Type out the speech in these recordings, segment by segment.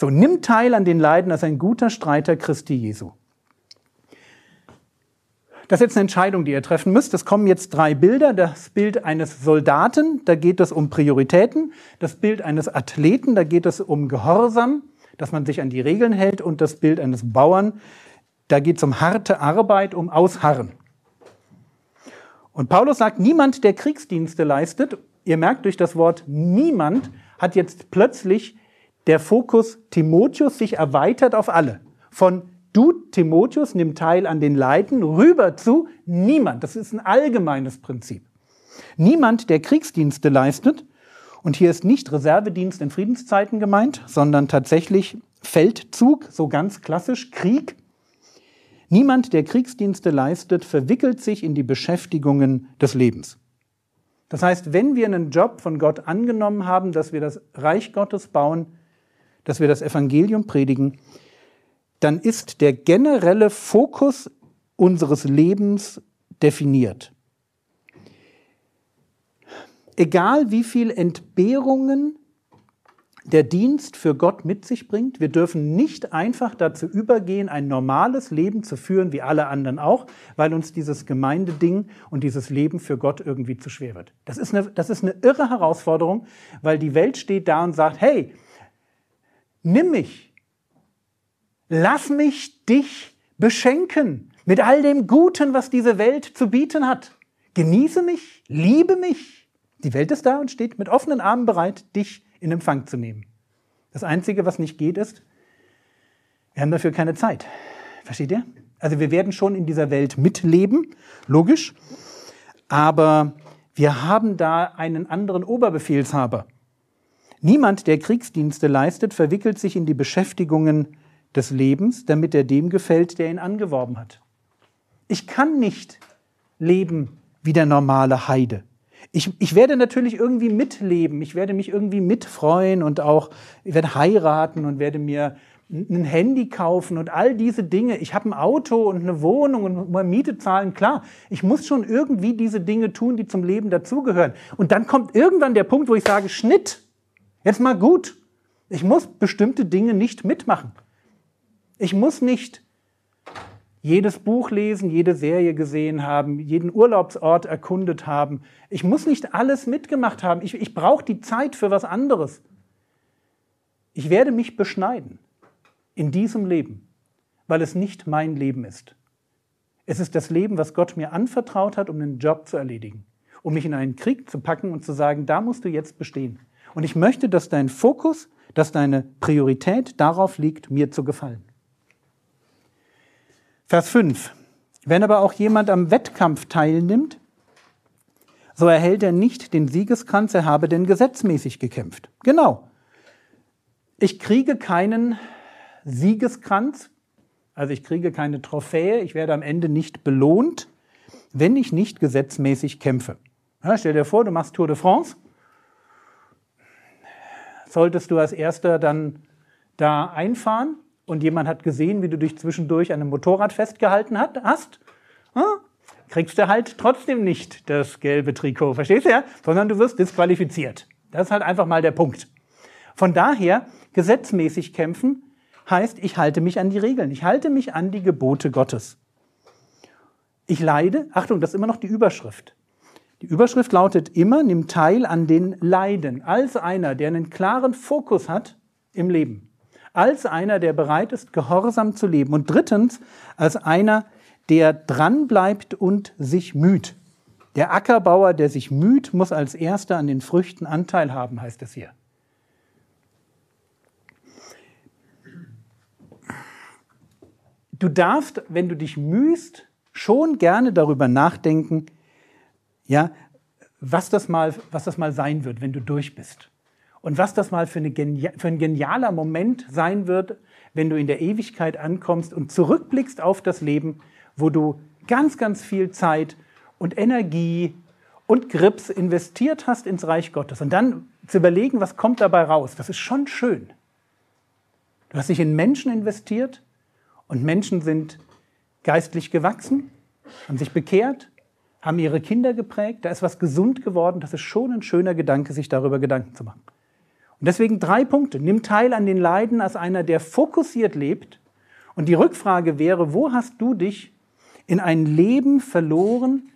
So, nimm teil an den Leiden als ein guter Streiter Christi Jesu. Das ist jetzt eine Entscheidung, die ihr treffen müsst. Es kommen jetzt drei Bilder. Das Bild eines Soldaten, da geht es um Prioritäten. Das Bild eines Athleten, da geht es um Gehorsam, dass man sich an die Regeln hält. Und das Bild eines Bauern, da geht es um harte Arbeit, um Ausharren. Und Paulus sagt, niemand, der Kriegsdienste leistet, ihr merkt durch das Wort niemand, hat jetzt plötzlich der Fokus Timotheus sich erweitert auf alle. Von du, Timotheus, nimm teil an den Leiden, rüber zu niemand. Das ist ein allgemeines Prinzip. Niemand, der Kriegsdienste leistet, und hier ist nicht Reservedienst in Friedenszeiten gemeint, sondern tatsächlich Feldzug, so ganz klassisch, Krieg. Niemand, der Kriegsdienste leistet, verwickelt sich in die Beschäftigungen des Lebens. Das heißt, wenn wir einen Job von Gott angenommen haben, dass wir das Reich Gottes bauen, dass wir das Evangelium predigen, dann ist der generelle Fokus unseres Lebens definiert. Egal wie viel Entbehrungen der Dienst für Gott mit sich bringt, wir dürfen nicht einfach dazu übergehen, ein normales Leben zu führen, wie alle anderen auch, weil uns dieses Gemeindeding und dieses Leben für Gott irgendwie zu schwer wird. Das ist eine, das ist eine irre Herausforderung, weil die Welt steht da und sagt, hey, nimm mich. Lass mich dich beschenken mit all dem Guten, was diese Welt zu bieten hat. Genieße mich, liebe mich. Die Welt ist da und steht mit offenen Armen bereit, dich in Empfang zu nehmen. Das Einzige, was nicht geht, ist, wir haben dafür keine Zeit. Versteht ihr? Also wir werden schon in dieser Welt mitleben, logisch, aber wir haben da einen anderen Oberbefehlshaber. Niemand, der Kriegsdienste leistet, verwickelt sich in die Beschäftigungen des Lebens, damit er dem gefällt, der ihn angeworben hat. Ich kann nicht leben wie der normale Heide. Ich, ich werde natürlich irgendwie mitleben, ich werde mich irgendwie mitfreuen und auch, ich werde heiraten und werde mir ein Handy kaufen und all diese Dinge. Ich habe ein Auto und eine Wohnung und mal Miete zahlen. Klar, ich muss schon irgendwie diese Dinge tun, die zum Leben dazugehören. Und dann kommt irgendwann der Punkt, wo ich sage, Schnitt. Jetzt mal gut. Ich muss bestimmte Dinge nicht mitmachen. Ich muss nicht jedes Buch lesen, jede Serie gesehen haben, jeden Urlaubsort erkundet haben. Ich muss nicht alles mitgemacht haben. Ich, ich brauche die Zeit für was anderes. Ich werde mich beschneiden in diesem Leben, weil es nicht mein Leben ist. Es ist das Leben, was Gott mir anvertraut hat, um einen Job zu erledigen, um mich in einen Krieg zu packen und zu sagen, da musst du jetzt bestehen. Und ich möchte, dass dein Fokus, dass deine Priorität darauf liegt, mir zu gefallen. Vers 5. Wenn aber auch jemand am Wettkampf teilnimmt, so erhält er nicht den Siegeskranz, er habe denn gesetzmäßig gekämpft. Genau. Ich kriege keinen Siegeskranz, also ich kriege keine Trophäe, ich werde am Ende nicht belohnt, wenn ich nicht gesetzmäßig kämpfe. Ja, stell dir vor, du machst Tour de France solltest du als Erster dann da einfahren und jemand hat gesehen, wie du dich zwischendurch an einem Motorrad festgehalten hast, kriegst du halt trotzdem nicht das gelbe Trikot, verstehst du ja? Sondern du wirst disqualifiziert. Das ist halt einfach mal der Punkt. Von daher, gesetzmäßig kämpfen heißt, ich halte mich an die Regeln, ich halte mich an die Gebote Gottes. Ich leide, Achtung, das ist immer noch die Überschrift. Die Überschrift lautet immer, nimm teil an den Leiden, als einer, der einen klaren Fokus hat im Leben, als einer, der bereit ist, gehorsam zu leben und drittens, als einer, der dranbleibt und sich müht. Der Ackerbauer, der sich müht, muss als erster an den Früchten Anteil haben, heißt es hier. Du darfst, wenn du dich mühst, schon gerne darüber nachdenken, ja, was das mal, was das mal sein wird, wenn du durch bist. und was das mal für, eine, für ein genialer Moment sein wird, wenn du in der Ewigkeit ankommst und zurückblickst auf das Leben, wo du ganz, ganz viel Zeit und Energie und Grips investiert hast ins Reich Gottes. Und dann zu überlegen, was kommt dabei raus, das ist schon schön. Du hast dich in Menschen investiert und Menschen sind geistlich gewachsen, haben sich bekehrt, haben ihre Kinder geprägt, da ist was gesund geworden. Das ist schon ein schöner Gedanke, sich darüber Gedanken zu machen. Und deswegen drei Punkte. Nimm teil an den Leiden als einer, der fokussiert lebt. Und die Rückfrage wäre, wo hast du dich in ein Leben verloren,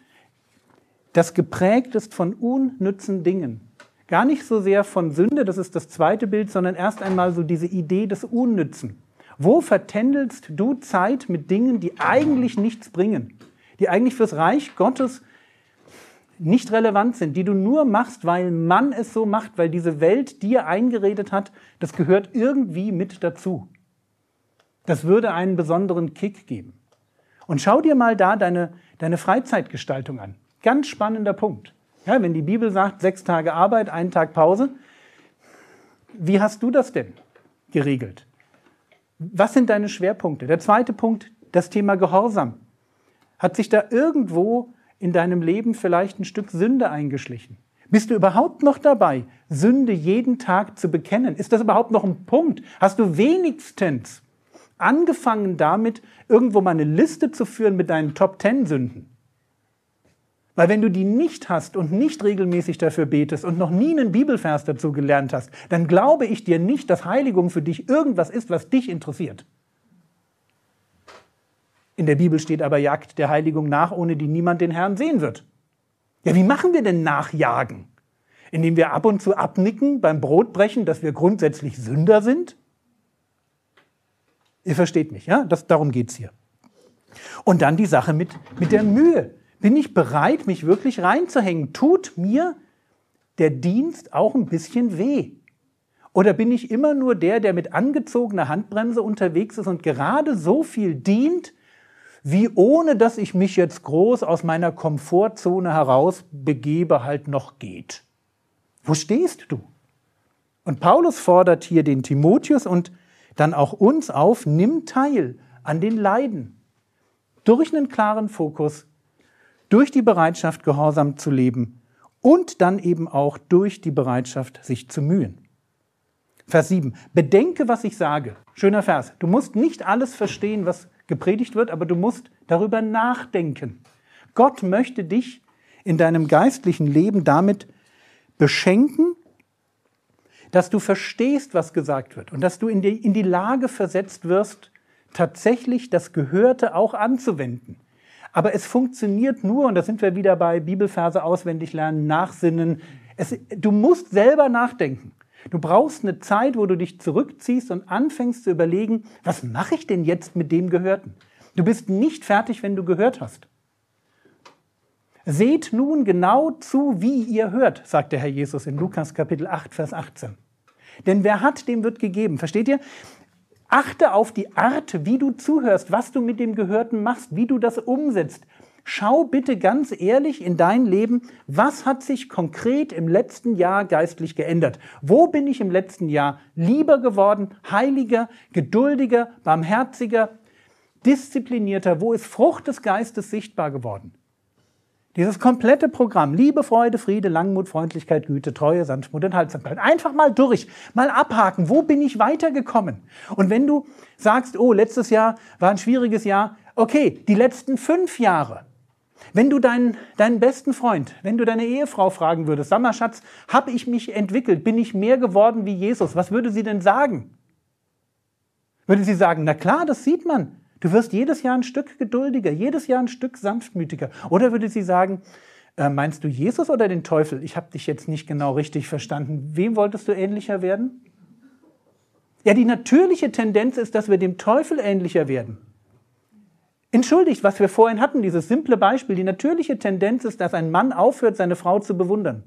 das geprägt ist von unnützen Dingen? Gar nicht so sehr von Sünde, das ist das zweite Bild, sondern erst einmal so diese Idee des Unnützen. Wo vertändelst du Zeit mit Dingen, die eigentlich nichts bringen? Die eigentlich fürs Reich Gottes nicht relevant sind, die du nur machst, weil man es so macht, weil diese Welt dir eingeredet hat, das gehört irgendwie mit dazu. Das würde einen besonderen Kick geben. Und schau dir mal da deine, deine Freizeitgestaltung an. Ganz spannender Punkt. Ja, wenn die Bibel sagt, sechs Tage Arbeit, einen Tag Pause, wie hast du das denn geregelt? Was sind deine Schwerpunkte? Der zweite Punkt, das Thema Gehorsam. Hat sich da irgendwo in deinem Leben vielleicht ein Stück Sünde eingeschlichen? Bist du überhaupt noch dabei, Sünde jeden Tag zu bekennen? Ist das überhaupt noch ein Punkt? Hast du wenigstens angefangen damit, irgendwo mal eine Liste zu führen mit deinen Top Ten Sünden? Weil wenn du die nicht hast und nicht regelmäßig dafür betest und noch nie einen Bibelvers dazu gelernt hast, dann glaube ich dir nicht, dass Heiligung für dich irgendwas ist, was dich interessiert. In der Bibel steht aber, jagt der Heiligung nach, ohne die niemand den Herrn sehen wird. Ja, wie machen wir denn Nachjagen? Indem wir ab und zu abnicken beim Brotbrechen, dass wir grundsätzlich Sünder sind? Ihr versteht mich, ja? Das, darum geht's hier. Und dann die Sache mit, mit der Mühe. Bin ich bereit, mich wirklich reinzuhängen? Tut mir der Dienst auch ein bisschen weh? Oder bin ich immer nur der, der mit angezogener Handbremse unterwegs ist und gerade so viel dient, wie ohne dass ich mich jetzt groß aus meiner Komfortzone heraus begebe, halt noch geht. Wo stehst du? Und Paulus fordert hier den Timotheus und dann auch uns auf, nimm teil an den Leiden. Durch einen klaren Fokus, durch die Bereitschaft, gehorsam zu leben und dann eben auch durch die Bereitschaft, sich zu mühen. Vers 7. Bedenke, was ich sage. Schöner Vers. Du musst nicht alles verstehen, was gepredigt wird, aber du musst darüber nachdenken. Gott möchte dich in deinem geistlichen Leben damit beschenken, dass du verstehst, was gesagt wird und dass du in die, in die Lage versetzt wirst, tatsächlich das Gehörte auch anzuwenden. Aber es funktioniert nur, und da sind wir wieder bei Bibelverse auswendig lernen, nachsinnen. Es, du musst selber nachdenken. Du brauchst eine Zeit, wo du dich zurückziehst und anfängst zu überlegen, was mache ich denn jetzt mit dem Gehörten? Du bist nicht fertig, wenn du gehört hast. Seht nun genau zu, wie ihr hört, sagt der Herr Jesus in Lukas Kapitel 8, Vers 18. Denn wer hat, dem wird gegeben. Versteht ihr? Achte auf die Art, wie du zuhörst, was du mit dem Gehörten machst, wie du das umsetzt. Schau bitte ganz ehrlich in dein Leben, was hat sich konkret im letzten Jahr geistlich geändert? Wo bin ich im letzten Jahr lieber geworden, heiliger, geduldiger, barmherziger, disziplinierter? Wo ist Frucht des Geistes sichtbar geworden? Dieses komplette Programm, Liebe, Freude, Friede, Langmut, Freundlichkeit, Güte, Treue, Sanftmut, Enthaltsamkeit. Einfach mal durch, mal abhaken. Wo bin ich weitergekommen? Und wenn du sagst, oh, letztes Jahr war ein schwieriges Jahr, okay, die letzten fünf Jahre, wenn du deinen, deinen besten Freund, wenn du deine Ehefrau fragen würdest, sag mal, Schatz, habe ich mich entwickelt? Bin ich mehr geworden wie Jesus? Was würde sie denn sagen? Würde sie sagen, na klar, das sieht man. Du wirst jedes Jahr ein Stück geduldiger, jedes Jahr ein Stück sanftmütiger. Oder würde sie sagen, äh, meinst du Jesus oder den Teufel? Ich habe dich jetzt nicht genau richtig verstanden. Wem wolltest du ähnlicher werden? Ja, die natürliche Tendenz ist, dass wir dem Teufel ähnlicher werden entschuldigt, was wir vorhin hatten, dieses simple Beispiel. Die natürliche Tendenz ist, dass ein Mann aufhört, seine Frau zu bewundern.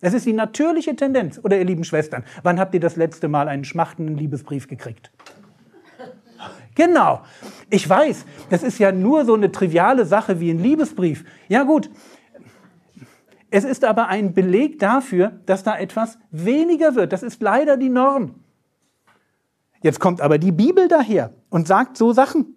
Es ist die natürliche Tendenz. Oder ihr lieben Schwestern, wann habt ihr das letzte Mal einen schmachtenden Liebesbrief gekriegt? Genau. Ich weiß, das ist ja nur so eine triviale Sache wie ein Liebesbrief. Ja gut, Es ist aber ein Beleg dafür, dass da etwas weniger wird. Das ist leider die Norm. Jetzt kommt aber die Bibel daher und sagt so Sachen,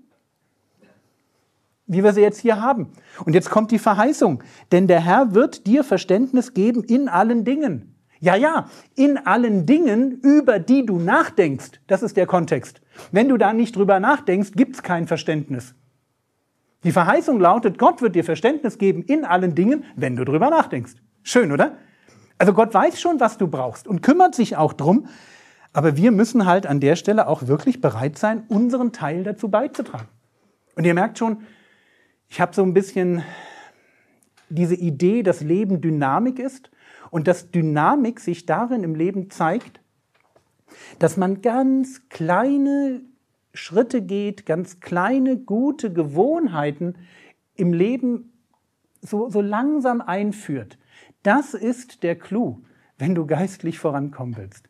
wie wir sie jetzt hier haben. Und jetzt kommt die Verheißung, denn der Herr wird dir Verständnis geben in allen Dingen. Ja, ja, in allen Dingen, über die du nachdenkst. Das ist der Kontext. Wenn du da nicht drüber nachdenkst, gibt's kein Verständnis. Die Verheißung lautet, Gott wird dir Verständnis geben in allen Dingen, wenn du drüber nachdenkst. Schön, oder? Also Gott weiß schon, was du brauchst und kümmert sich auch drum. Aber wir müssen halt an der Stelle auch wirklich bereit sein, unseren Teil dazu beizutragen. Und ihr merkt schon, ich habe so ein bisschen diese Idee, dass Leben Dynamik ist und dass Dynamik sich darin im Leben zeigt, dass man ganz kleine Schritte geht, ganz kleine gute Gewohnheiten im Leben so, so langsam einführt. Das ist der Clou, wenn du geistlich vorankommen willst.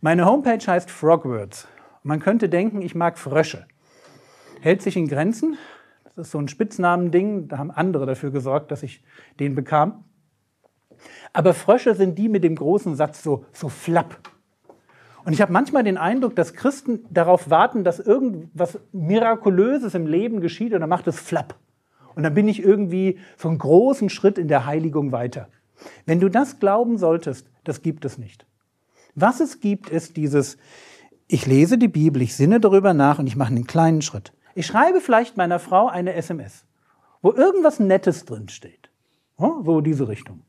Meine Homepage heißt Frogwords. Man könnte denken, ich mag Frösche. Hält sich in Grenzen. Das ist so ein Spitznamending. Da haben andere dafür gesorgt, dass ich den bekam. Aber Frösche sind die mit dem großen Satz so, so flapp. Und ich habe manchmal den Eindruck, dass Christen darauf warten, dass irgendwas Mirakulöses im Leben geschieht und dann macht es flapp. Und dann bin ich irgendwie so einen großen Schritt in der Heiligung weiter. Wenn du das glauben solltest, das gibt es nicht. Was es gibt, ist dieses, ich lese die Bibel, ich sinne darüber nach und ich mache einen kleinen Schritt. Ich schreibe vielleicht meiner Frau eine SMS, wo irgendwas Nettes drin steht. So diese Richtung.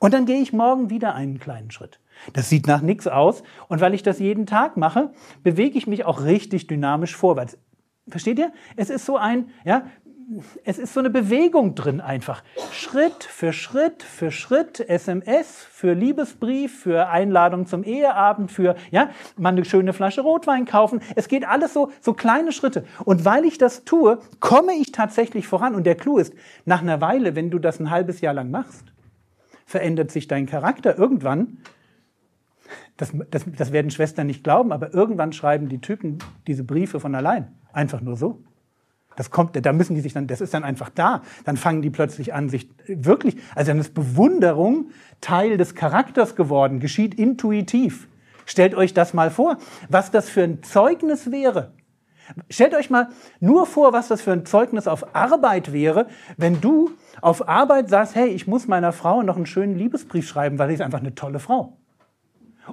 Und dann gehe ich morgen wieder einen kleinen Schritt. Das sieht nach nichts aus. Und weil ich das jeden Tag mache, bewege ich mich auch richtig dynamisch vorwärts. Versteht ihr? Es ist so ein, ja, es ist so eine Bewegung drin einfach. Schritt für Schritt für Schritt, SMS für Liebesbrief, für Einladung zum Eheabend, für, ja, mal eine schöne Flasche Rotwein kaufen. Es geht alles so, so kleine Schritte. Und weil ich das tue, komme ich tatsächlich voran. Und der Clou ist, nach einer Weile, wenn du das ein halbes Jahr lang machst, verändert sich dein Charakter irgendwann. Das, das, das werden Schwestern nicht glauben, aber irgendwann schreiben die Typen diese Briefe von allein. Einfach nur so. Das kommt, da müssen die sich dann, das ist dann einfach da. Dann fangen die plötzlich an, sich wirklich, also dann ist Bewunderung Teil des Charakters geworden, geschieht intuitiv. Stellt euch das mal vor, was das für ein Zeugnis wäre. Stellt euch mal nur vor, was das für ein Zeugnis auf Arbeit wäre, wenn du auf Arbeit sagst, hey, ich muss meiner Frau noch einen schönen Liebesbrief schreiben, weil sie ist einfach eine tolle Frau.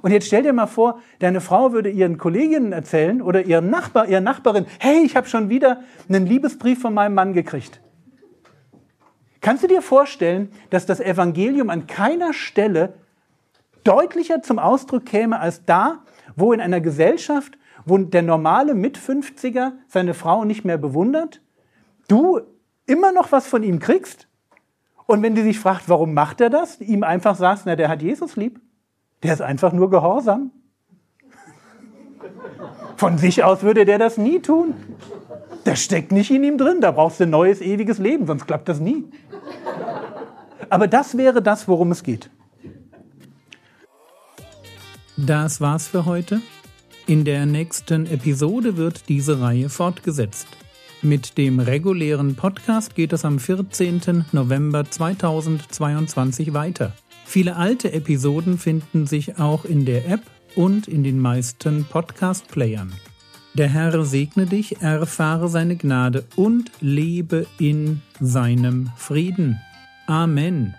Und jetzt stell dir mal vor, deine Frau würde ihren Kolleginnen erzählen oder ihren Nachbar, ihrer Nachbarin, hey, ich habe schon wieder einen Liebesbrief von meinem Mann gekriegt. Kannst du dir vorstellen, dass das Evangelium an keiner Stelle deutlicher zum Ausdruck käme als da, wo in einer Gesellschaft, wo der normale Mit-50er seine Frau nicht mehr bewundert, du immer noch was von ihm kriegst? Und wenn die sich fragt, warum macht er das, ihm einfach sagst, na, der hat Jesus lieb. Der ist einfach nur gehorsam. Von sich aus würde der das nie tun. Das steckt nicht in ihm drin. Da brauchst du ein neues, ewiges Leben, sonst klappt das nie. Aber das wäre das, worum es geht. Das war's für heute. In der nächsten Episode wird diese Reihe fortgesetzt. Mit dem regulären Podcast geht es am 14. November 2022 weiter. Viele alte Episoden finden sich auch in der App und in den meisten Podcast-Playern. Der Herr segne dich, erfahre seine Gnade und lebe in seinem Frieden. Amen.